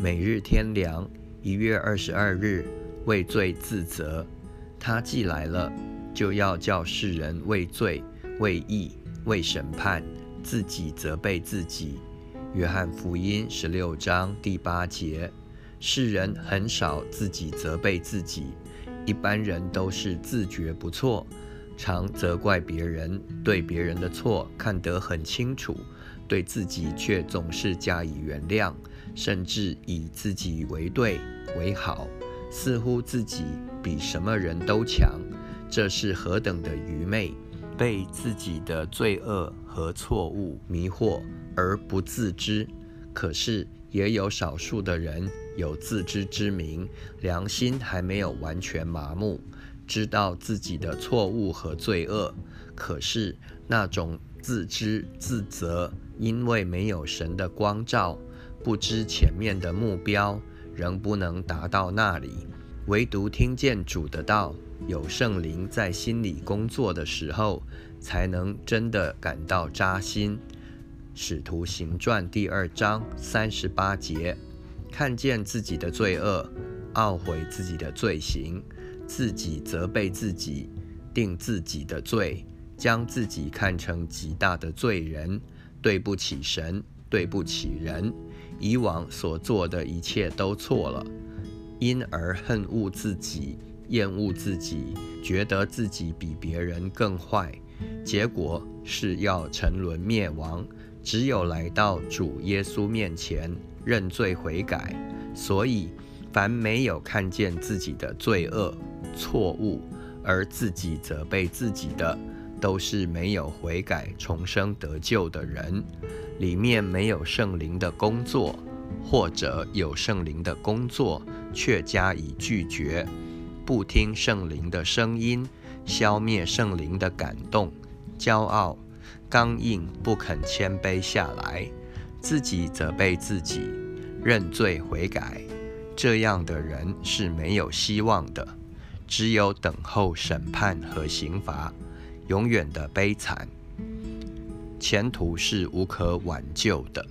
每日天良，一月二十二日，畏罪自责。他既来了，就要叫世人畏罪、畏义、畏审判，自己责备自己。约翰福音十六章第八节。世人很少自己责备自己，一般人都是自觉不错，常责怪别人，对别人的错看得很清楚。对自己却总是加以原谅，甚至以自己为对为好，似乎自己比什么人都强。这是何等的愚昧！被自己的罪恶和错误迷惑而不自知。可是也有少数的人有自知之明，良心还没有完全麻木，知道自己的错误和罪恶。可是那种自知自责。因为没有神的光照，不知前面的目标，仍不能达到那里。唯独听见主的道，有圣灵在心里工作的时候，才能真的感到扎心。使徒行传第二章三十八节，看见自己的罪恶，懊悔自己的罪行，自己责备自己，定自己的罪，将自己看成极大的罪人。对不起神，对不起人，以往所做的一切都错了，因而恨恶自己，厌恶自己，觉得自己比别人更坏，结果是要沉沦灭亡。只有来到主耶稣面前认罪悔改，所以凡没有看见自己的罪恶错误而自己责备自己的。都是没有悔改、重生得救的人，里面没有圣灵的工作，或者有圣灵的工作却加以拒绝，不听圣灵的声音，消灭圣灵的感动，骄傲、刚硬，不肯谦卑下来，自己责备自己，认罪悔改，这样的人是没有希望的，只有等候审判和刑罚。永远的悲惨，前途是无可挽救的。